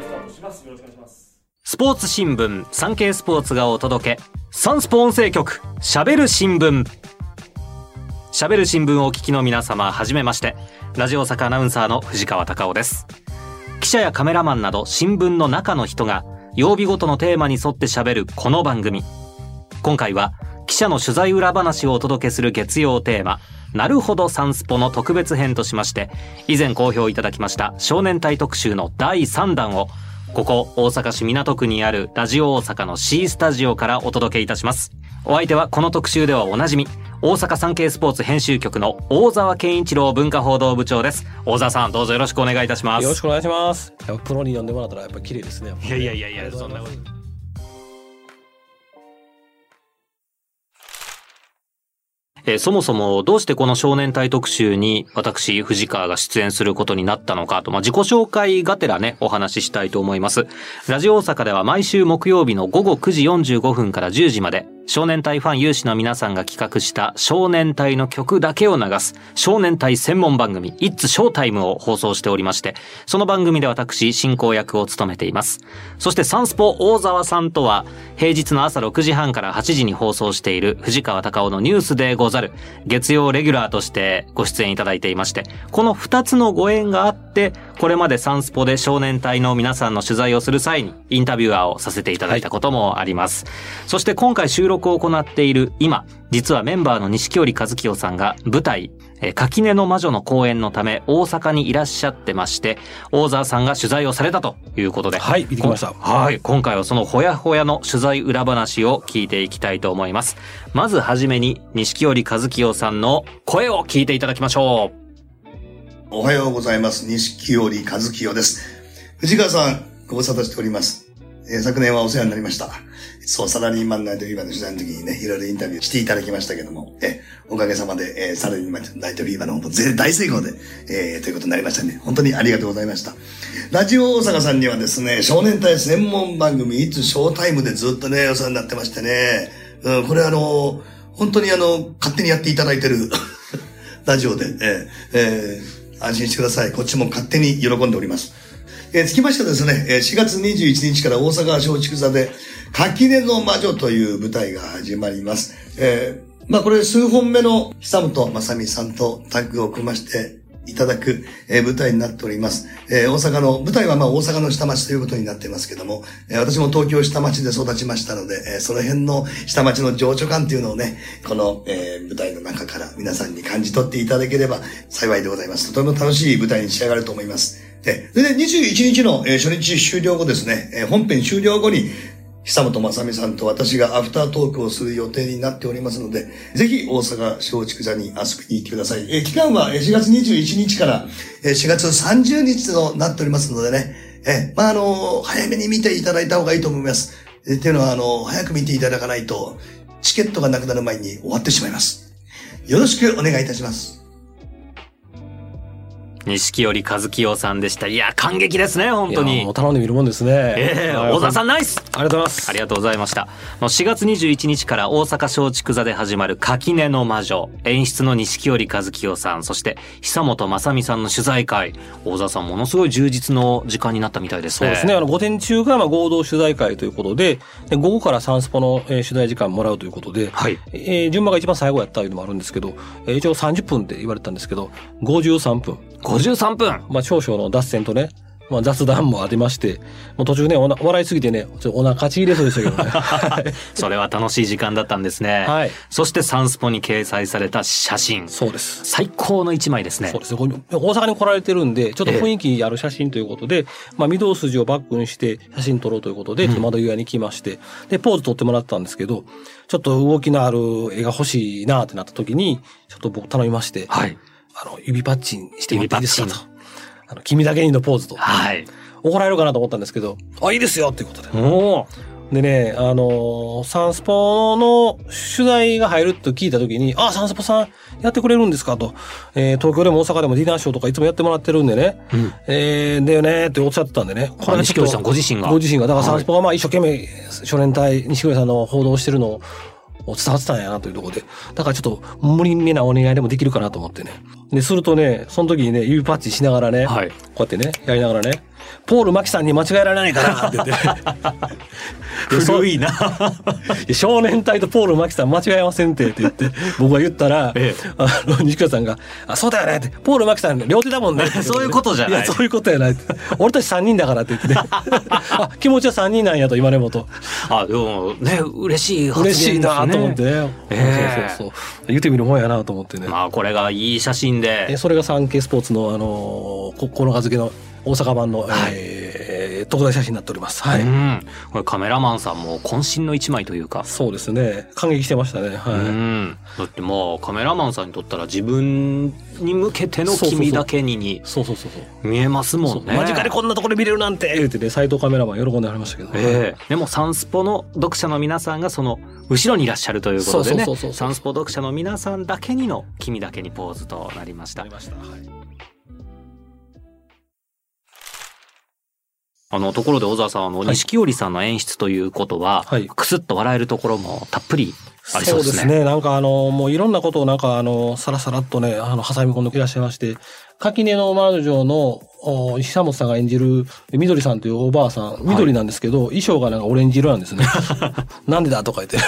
スタートします。よろしくお願いします。スポーツ新聞サンケイスポーツがお届けサンスポ音声局しゃべる新聞しゃべる新聞をお聞きの皆様はじめましてラジオ大阪アナウンサーの藤川貴夫です記者やカメラマンなど新聞の中の人が曜日ごとのテーマに沿ってしゃべるこの番組今回は記者の取材裏話をお届けする月曜テーマなるほどサンスポの特別編としまして以前好評いただきました少年隊特集の第3弾をここ大阪市港区にあるラジオ大阪の C スタジオからお届けいたしますお相手はこの特集ではおなじみ大阪産経スポーツ編集局の大沢健一郎文化報道部長です大沢さんどうぞよろしくお願いいたしますよろしくお願いします。プロに呼んでもらったらやっぱ綺麗ですね。いやいやいやいやそんなことえーそもそもどうしてこの少年隊特集に私藤川が出演することになったのかと、まあ、自己紹介がてらねお話ししたいと思います。ラジオ大阪では毎週木曜日の午後9時45分から10時まで少年隊ファン有志の皆さんが企画した少年隊の曲だけを流す少年隊専門番組 It's Showtime を放送しておりましてその番組で私進行役を務めています。そしてサンスポ大沢さんとは平日の朝6時半から8時に放送している藤川隆夫のニュースでござる月曜レギュラーとしてご出演いただいていましてこの2つのご縁があってこれまでサンスポで少年隊の皆さんの取材をする際にインタビュアーをさせていただいたこともあります、そして今回収録を行っている今実はメンバーの錦織和樹さんが舞台えー垣根の魔女の公演のため大阪にいらっしゃってまして大沢さんが取材をされたということではい見てきました。はい今回はそのほやほやの取材裏話を聞いていきたいと思います。まずはじめに錦織和樹さんの声を聞いていただきましょうおはようございます。錦織和清です。藤川さん、ご無沙汰しております。えー昨年はお世話になりました。そう、サラリーマンナイトフィーバーの取材の時にね、いろいろインタビューしていただきましたけども、えおかげさまで、えーサラリーマンナイトフィーバーの方も大成功で、えーということになりましたね。本当にありがとうございました。ラジオ大阪さんにはですね、少年隊専門番組、いつショータイムでずっとね、お世話になってましてね、うん、これあの、本当にあの、勝手にやっていただいてる ラジオで、えーえー安心してください。こっちも勝手に喜んでおります。えー、つきましてですね、えー4月21日から大阪松竹座で、垣根の魔女という舞台が始まります。えーまあこれ数本目の久本正美さんとタッグを組ましていただく、えー舞台になっております。えー大阪の、舞台はまあ大阪の下町ということになってますけども、えー私も東京下町で育ちましたので、えーその辺の下町の情緒感っていうのをね、この、えー舞台の中から皆さんに感じ取っていただければ幸いでございます。とても楽しい舞台に仕上がると思います。で、で21日の、えー初日終了後ですね、えー本編終了後に、久本雅美さんと私がアフタートークをする予定になっておりますので、ぜひ大阪松竹座に遊びに行ってください。え期間は4月21日から4月30日となっておりますのでね、えまあ、あの早めに見ていただいた方がいいと思います。えーっていうのは、あの早く見ていただかないと、チケットがなくなる前に終わってしまいます。よろしくお願いいたします。錦織和樹さんでしたいや感激ですね本当に頼んでみるもんですね。ええはい大沢さんナイスありがとうございます。ありがとうございました。もう4月21日から大阪松竹座で始まる垣根の魔女。演出の錦織和樹さん、そして久本雅美さんの取材会。大沢さん、ものすごい充実の時間になったみたいですね。そうですね。あの、午前中がまあ合同取材会ということで、で午後からサンスポの、えー取材時間もらうということで、はい。えー順番が一番最後やったというのもあるんですけど、えー一応30分って言われたんですけど、53分。53分。まあ、少々の脱線とね、まあ、雑談もありまして、もう途中ね、おな笑いすぎてね、ちょっとお腹ちぎれそうでしたけどね。は いそれは楽しい時間だったんですね。はいそしてサンスポに掲載された写真。そうです。最高の一枚ですねそう。ですね。大阪に来られてるんで、ちょっと雰囲気ある写真ということで、まあ、御堂筋をバックにして写真撮ろうということで、ちょっと窓際に来まして、で、ポーズ撮ってもらったんですけど、ちょっと動きのある絵が欲しいなってなった時に、ちょっと僕頼みまして、はい。あの、指パッチンしてもらっていいですかと。あの、君だけにのポーズと。はい。怒られるかなと思ったんですけど、あ、いいですよっていうことで。おーでね、あのーサンスポの取材が入ると聞いたときに、あ、サンスポさんやってくれるんですかと。えー東京でも大阪でもディナーショーとかいつもやってもらってるんでね。うんえーだよねっておっしゃってたんでね。こあ錦織さんご自身がご自身が。だからサはいンスポがまあ一生懸命少年隊、西堀さんの報道をしてるのを伝わってたんやなというところで。だからちょっと無理めなお願いでもできるかなと思ってね。で、するとね、その時にね、指パッチしながらね、はい。こうやってね、やりながらね、ポール・マキさんに間違えられないかな って言って。古いな。で少年隊とポール・マキさん間違えませんってって言って、僕が言ったら、えあの、西川さんが、あ、そうだよねって、ポール・マキさん両手だもんねそういうことじゃないや、そういうことやない。俺たち3人だからって言ってね。あ、気持ちは3人なんやと、今でもと。あ、でもね、嬉しい発言ですね。嬉しいなと思ってね。ええそうそうそう。言ってみるもんやなと思ってね。まあ、これがいい写真えで。それが産経スポーツの、あのここの付けの大阪版の、えー特大写真になっております。はい。うん。これカメラマンさんも渾身の一枚というか。そうですね。感激してましたね。はい。うん。だってまあ、カメラマンさんにとったら自分に向けての君だけににそうそうそうそう。見えますもんね。間近でこんなところで見れるなんて言ってね、斎藤カメラマン喜んでありましたけど。ええでもサンスポの読者の皆さんがその後ろにいらっしゃるということでねサンスポ読者の皆さんだけにの君だけにポーズとなりましたありました。はい。あのところで小沢さんあのはい。錦織さんの演出ということは、はい。クスッと笑えるところもたっぷりありそうですね。なんかあの、もういろんなことをなんかあの、さらさらっとね、あの、挟み込んでいらっしゃいまして、垣根の魔女の、お久本さんが演じる、緑さんというおばあさん、緑なんですけど、衣装がなんかオレンジ色なんですね。なんでだとか言って。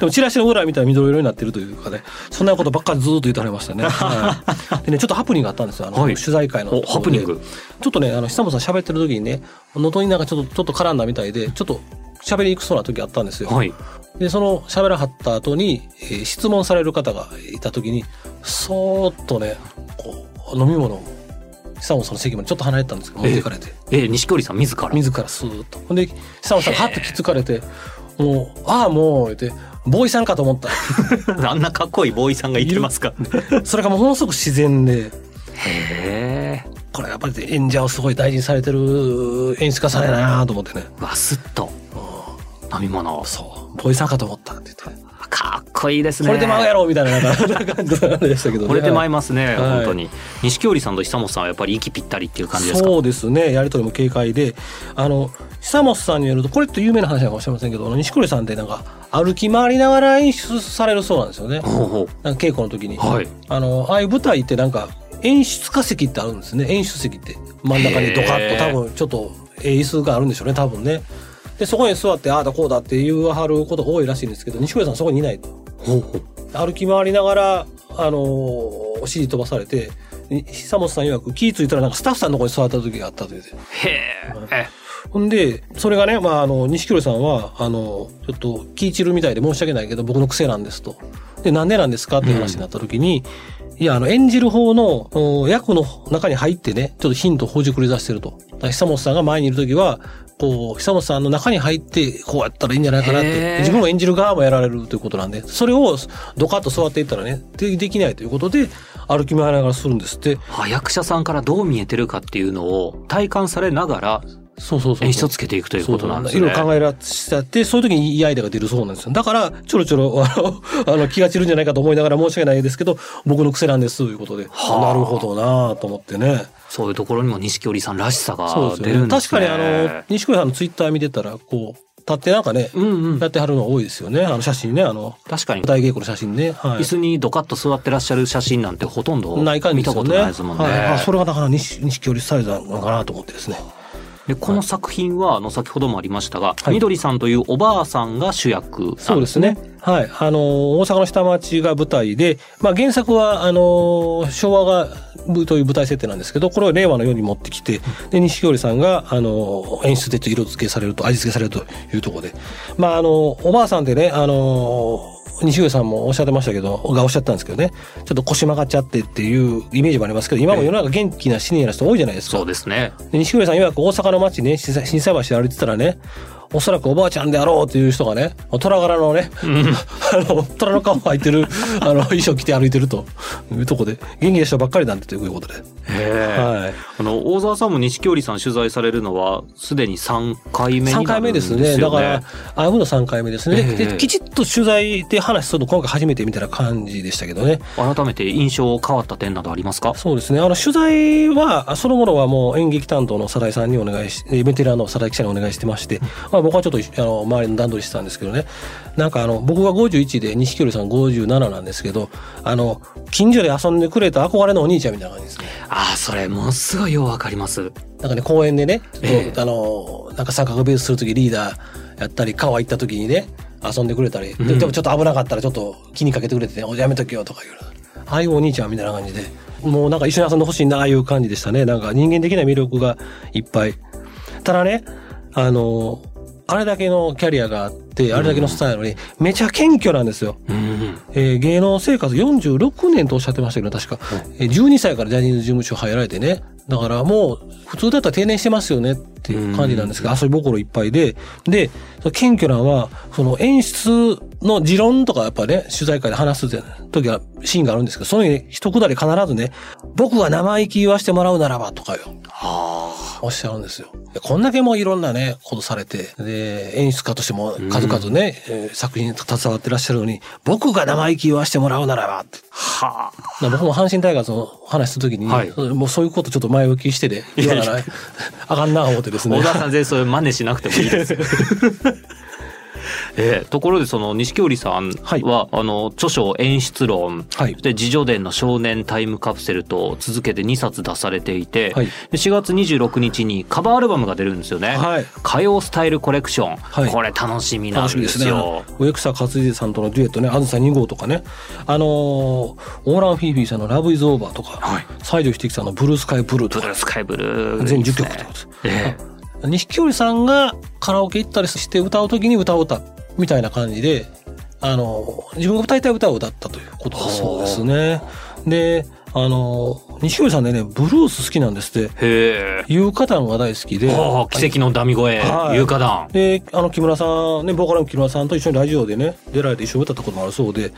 でもチラシの裏見たら緑色になってるというかね、そんなことばっかりずっと言ってはりましたね。はい、でね、ちょっとハプニングがあったんですよ。あの、はい取材会の。おハプニング。ちょっとね、あの、久本さん喋ってる時にね、能登になんかちょっと、ちょっと絡んだみたいで、ちょっと喋りにくそうな時あったんですよ。はい。で、その喋らはった後に、えー質問される方がいた時に、そーっとね、こう、飲み物を、久本さんの席までちょっと離れてたんですけど、持っていかれて、ええ錦織さん自ら。自らスーッと。ほんで、久本さんがはっと気づかれて、もう、ああ、もう、言って、ボーイさんかと思った。あんなかっこいいボーイさんが言ってますか。それがものすごく自然で、へえ。これやっぱり演者をすごい大事にされてる演出家さんやなと思ってね。わすっと飲み物を。そう、ボーイさんかと思ったって言って。かっこいいですね。これで舞うやろみたいななんか感じでしたけどね。これで舞いますね、はい。本当に。錦織さんと久本さんはやっぱり息ぴったりっていう感じですか？そうですねやり取りも軽快で。あの久本さんによるとこれって有名な話かもしれませんけど錦織さんってなんか歩き回りながら演出されるそうなんですよね。ほうほなんか稽古の時に、はい。あのああいう舞台ってなんか演出家席ってあるんですね。演出席って。真ん中にドカッと多分ちょっと演出があるんでしょうね多分ねでそこに座ってああだこうだって言わはることが多いらしいんですけど錦織さんそこにいない。歩き回りながら、あのーお指示飛ばされて、久本さん曰く気ぃ付いたらなんかスタッフさんのとこに座った時があったと言って。へえ。ほんで、それがね、まあ、あの、錦織さんは、あの、ちょっと気散るみたいで申し訳ないけど、僕の癖なんですと。で、なんでなんですかっていう話になった時に、いや、あの、演じる方のお役の中に入ってね、ちょっとヒントをほじくり出してると。久本さんが前にいる時は、こう、久本さんの中に入って、こうやったらいいんじゃないかなって。自分も演じる側もやられるということなんで、それをドカッと座っていったらね、でできないということで、歩き回りながらするんですって。あ役者さんからどう見えてるかっていうのを体感されながらそうそうそう。演出をつけていくということなんですね。いろいろ考えらっしゃって、そういう時にいいアイデアが出るそうなんですよ。だから、ちょろちょろ、あの、あの気が散るんじゃないかと思いながら申し訳ないですけど、僕の癖なんです、ということで。はあなるほどなと思ってね。そういうところにも錦織さんらしさ。が出るんですね。確かにあの、西堀さんのツイッター見てたら、こう、立ってなんかね、うんうんやってはるのが多いですよね。あの写真ね、あの、確かに舞台稽古の写真ね。はい椅。子にドカッと座ってらっしゃる写真なんてほとんど見たこと。ないですもんね。はいあそれがだから西錦織スタイルなのかなと思ってですね。でこの作品はあの先ほどもありましたが、はいみどりさんというおばあさんが主役そうですね。はい。あの、大阪の下町が舞台で、まあ原作は、あの、昭和が、という舞台設定なんですけど、これを令和のように持ってきて、で、西織さんが、あの、演出で色付けされると、味付けされるというところで。まあ、あの、おばあさんでね、あの、西織さんもおっしゃってましたけど、がおっしゃったんですけどね、ちょっと腰曲がっちゃってっていうイメージもありますけど、今も世の中元気なシニアな人多いじゃないですか。そうですね。で西堀さん曰く大阪の街ね、震災橋で歩いてたらね、おそらくおばあちゃんであろうという人がね、虎柄のね、あの、虎の顔入ってる、あの、衣装着て歩いてるというとこで、元気な人ばっかりなんだということで。はい。あの大沢さんも錦織さん取材されるのはすでに3回目になる3んですよね。回目ですね。だから、あうの3回目ですね、ええで。きちっと取材で話するの今回初めてみたいな感じでしたけどね。改めて印象変わった点などありますか？そうですね。あの、取材は、そのものはもう演劇担当の佐々井さんにお願いし、えベテランの佐々井記者にお願いしてまして、まあ僕はちょっとあの周りの段取りしてたんですけどね。なんかあの僕が51で錦織さん57なんですけどあの近所で遊んでくれた憧れのお兄ちゃんみたいな感じですね。ああ、それものすごいようわかります。なんかね公園でね、ええ。あのなんか三角ベースする時リーダーやったり川行った時にね遊んでくれたり、でうん。でもちょっと危なかったらちょっと気にかけてくれてね「おやめとけよ」とか言うああいうお兄ちゃんみたいな感じでもうなんか一緒に遊んでほしいなああいう感じでしたね。なんか人間的な魅力がいっぱい。ただねあのあれだけのキャリアがあってあれだけのスタイルにめちゃ謙虚なんですよ。うん。えー芸能生活46年とおっしゃってましたけど、確か。えー12歳からジャニーズ事務所入られてね。だからもう、普通だったら定年してますよねっていう感じなんですが、遊び心いっぱいで。で、謙虚なのは、その演出の持論とかやっぱね、取材会で話す時はシーンがあるんですけど、その時に一くだり必ずね、僕が生意気言わしてもらうならばとかよ。おっしゃるんですよ。でこんだけもういろんなね、ことされて、で、演出家としても数々ね、えー作品に携わってらっしゃるのに、僕が生意気言わしてもらうならばって。はあ。僕も阪神タイガースの話するときに、はいもうそういうことちょっと前置きしてで、言わなら、あかんな思ってですね。小田さん全然そういう真似しなくてもいいですよ。ええところでその錦織さんは、はい。あの著書演出論、はい。で自叙伝の少年タイムカプセルと続けて2冊出されていて、はい。で4月26日にカバーアルバムが出るんですよね。はい。歌謡スタイルコレクション、はい。これ楽しみなんで楽しみですすね。よ。。植草克秀さんとのデュエットね、あずさ2号とかね、あのーオーラン・フィービーさんのラブ・イズ・オーバーとか、はい。西城秀樹さんのブルースカイ・ブルーとか。ブルー、スカイブルー、全10いいですね。曲ってことええ錦織さんがカラオケ行ったりして歌う時に歌を歌うみたいな感じで、あの、自分が歌いたい歌を歌ったということだそうですね。で、あの、錦織さんね、ブルース好きなんですって。へえ。有歌団が大好きで。奇跡のダミ声、はい有価団。で、あの、木村さん、ね、ボーカルの木村さんと一緒にラジオでね、出られて一緒に歌ったこともあるそうで、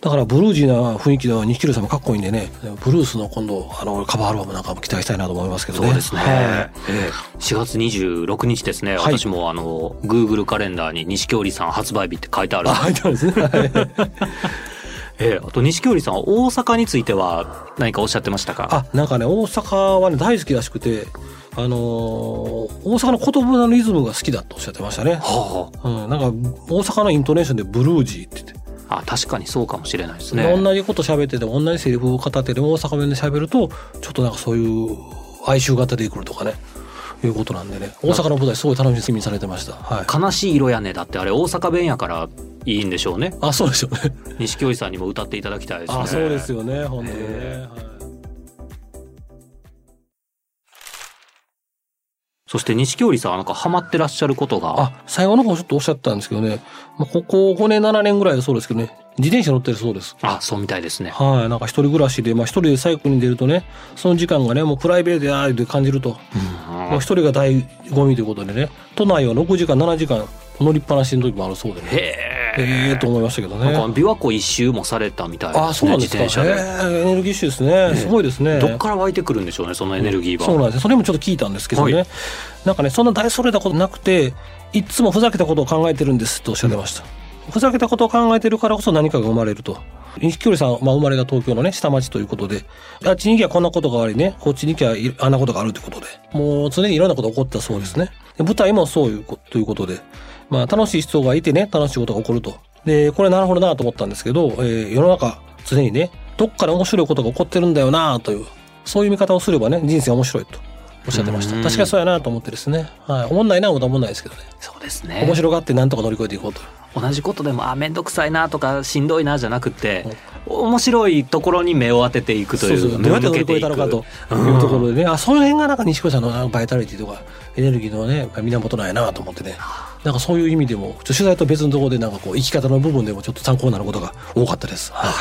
だからブルージーな雰囲気の錦織さんもかっこいいんでね、ブルースの今度、あの、カバーアルバムなんかも期待したいなと思いますけどね。そうですね。はいええ4月26日ですね。はい私もあの、Google カレンダーに錦織さん発売日って書いてあるあ、。入ってあるんですね。はいええあと錦織さんは大阪については何かおっしゃってましたか？あ、なんかね、大阪はね、大好きらしくて、あのー大阪の言葉のリズムが好きだとおっしゃってましたね。はうん、なんか、大阪のイントネーションでブルージーって言って、あ、あ確かにそうかもしれないですね。同じこと喋ってても同じセリフを語ってても大阪弁で喋ると、ちょっとなんかそういう哀愁が出てくるとかね、いうことなんでね、大阪の舞台すごい楽しみにされてました。はい。悲しい色やねだってあれ大阪弁やからいいんでしょうね。あ、そうでしょうね。錦織さんにも歌っていただきたいですね。あ、そうですよね、本当にね。えはいそして錦織さんはなんかハマってらっしゃることが。あ、最後の方ちょっとおっしゃったんですけどね、まあ、ここ5年、7年ぐらいはそうですけどね、自転車乗ってるそうです。あ、そうみたいですね。はい、なんか一人暮らしで、まあ一人でサイクルに出るとね、その時間がね、もうプライベートやーって感じると、まあ一人が醍醐味ということでね、都内は6時間、7時間乗りっぱなしの時もあるそうでね。へえ。ええと思いましたけどね。なんか琵琶湖一周もされたみたいですね。あ、そうなんですか。自転車で。ええエネルギッシュですね。すごいですね。どっから湧いてくるんでしょうね、そのエネルギーは。そうなんですよそれもちょっと聞いたんですけどね。はいなんかね、そんな大それたことなくて、いつもふざけたことを考えてるんですとおっしゃってました。ふざけたことを考えてるからこそ何かが生まれると。錦織さん、まあ、生まれが東京のね、下町ということで、あっちに行きゃこんなことがありね、こっちに行きゃいあんなことがあるということで、もう常にいろんなことが起こったそうですね。で舞台もそういうことということで、まあ、楽しい人がいてね、楽しいことが起こると。で、これなるほどなと思ったんですけど、えー世の中、常にね、どっかで面白いことが起こってるんだよなという、そういう見方をすればね、人生面白いとおっしゃってました。うん確かにそうやなと思ってですね。はい。思んないな、思んないですけどね。そうですね。面白がってなんとか乗り越えていこうと。同じことでも、あ、めんどくさいなとか、しんどいなじゃなくて、面白いところに目を当てていくという。どうやって乗り越えたのかというところでね、あ、その辺がなんか西越さんのバイタリティとか、エネルギーのね、源なんやなと思ってね。なんかそういう意味でも、取材と別のところでなんかこう、生き方の部分でもちょっと参考になることが多かったです。はい。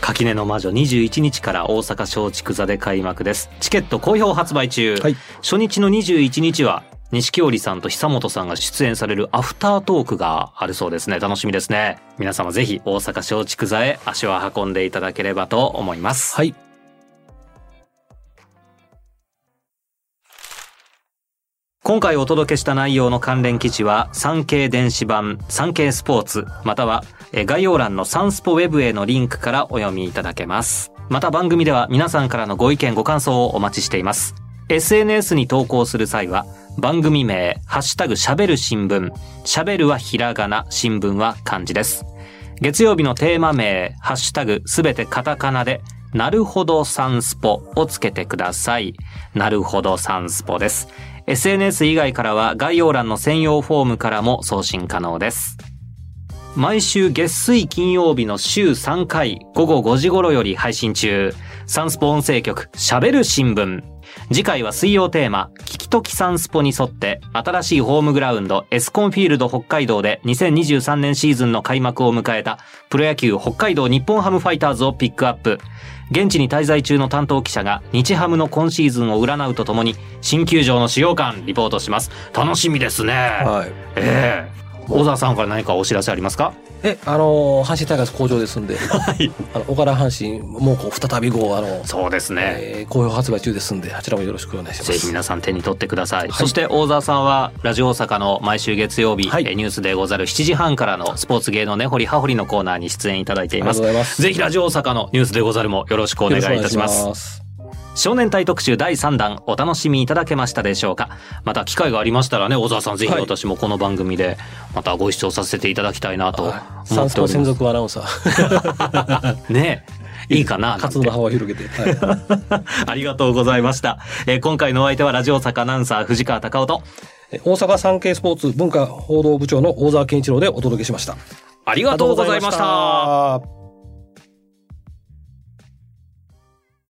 垣根の魔女21日から大阪松竹座で開幕です。チケット好評発売中。はい初日の21日は、錦織さんと久本さんが出演されるアフタートークがあるそうですね。楽しみですね。皆様ぜひ大阪松竹座へ足を運んでいただければと思います。はい。今回お届けした内容の関連記事は産経電子版産経スポーツまたはえー概要欄のサンスポウェブへのリンクからお読みいただけますまた番組では皆さんからのご意見ご感想をお待ちしています SNS に投稿する際は、番組名、ハッシュタグ喋る新聞。喋るはひらがな、新聞は漢字です。月曜日のテーマ名、ハッシュタグすべてカタカナで、なるほどサンスポをつけてください。なるほどサンスポです。SNS 以外からは概要欄の専用フォームからも送信可能です。毎週月水金曜日の週3回午後5時頃より配信中。サンスポ音声局喋る新聞。次回は水曜テーマ、聞きときサンスポに沿って、新しいホームグラウンド、エスコンフィールド北海道で2023年シーズンの開幕を迎えた、プロ野球北海道日本ハムファイターズをピックアップ。現地に滞在中の担当記者が、日ハムの今シーズンを占うとともに、新球場の使用感、リポートします。楽しみですね。はい。ええ大沢さんから何かお知らせありますか？え、あのー阪神タイガース好調ですんで、はい。あの、岡田阪神、もうこう、再び号、あの、そうですね。えー好評発売中ですんで、あちらもよろしくお願いします。ぜひ皆さん手に取ってください。はいそして大沢さんはラジオ大阪の毎週月曜日、はいえーニュースでござる7時半からのスポーツ芸能根掘り葉掘りのコーナーに出演いただいています。ありがとうございますぜひラジオ大阪のニュースでござるもよろしくお願いいたします。少年隊特集第3弾お楽しみいただけましたでしょうか？また機会がありましたらね小沢さんぜひはい私もこの番組でまたご視聴させていただきたいなと思っております。属アナウンサー、ねいいかな活動の幅を広げて。はい ありがとうございました。えー今回のお相手はラジオ大阪アナウンサー藤川隆夫とえ大阪産経スポーツ文化報道部長の大沢健一郎でお届けしました。ありがとうございました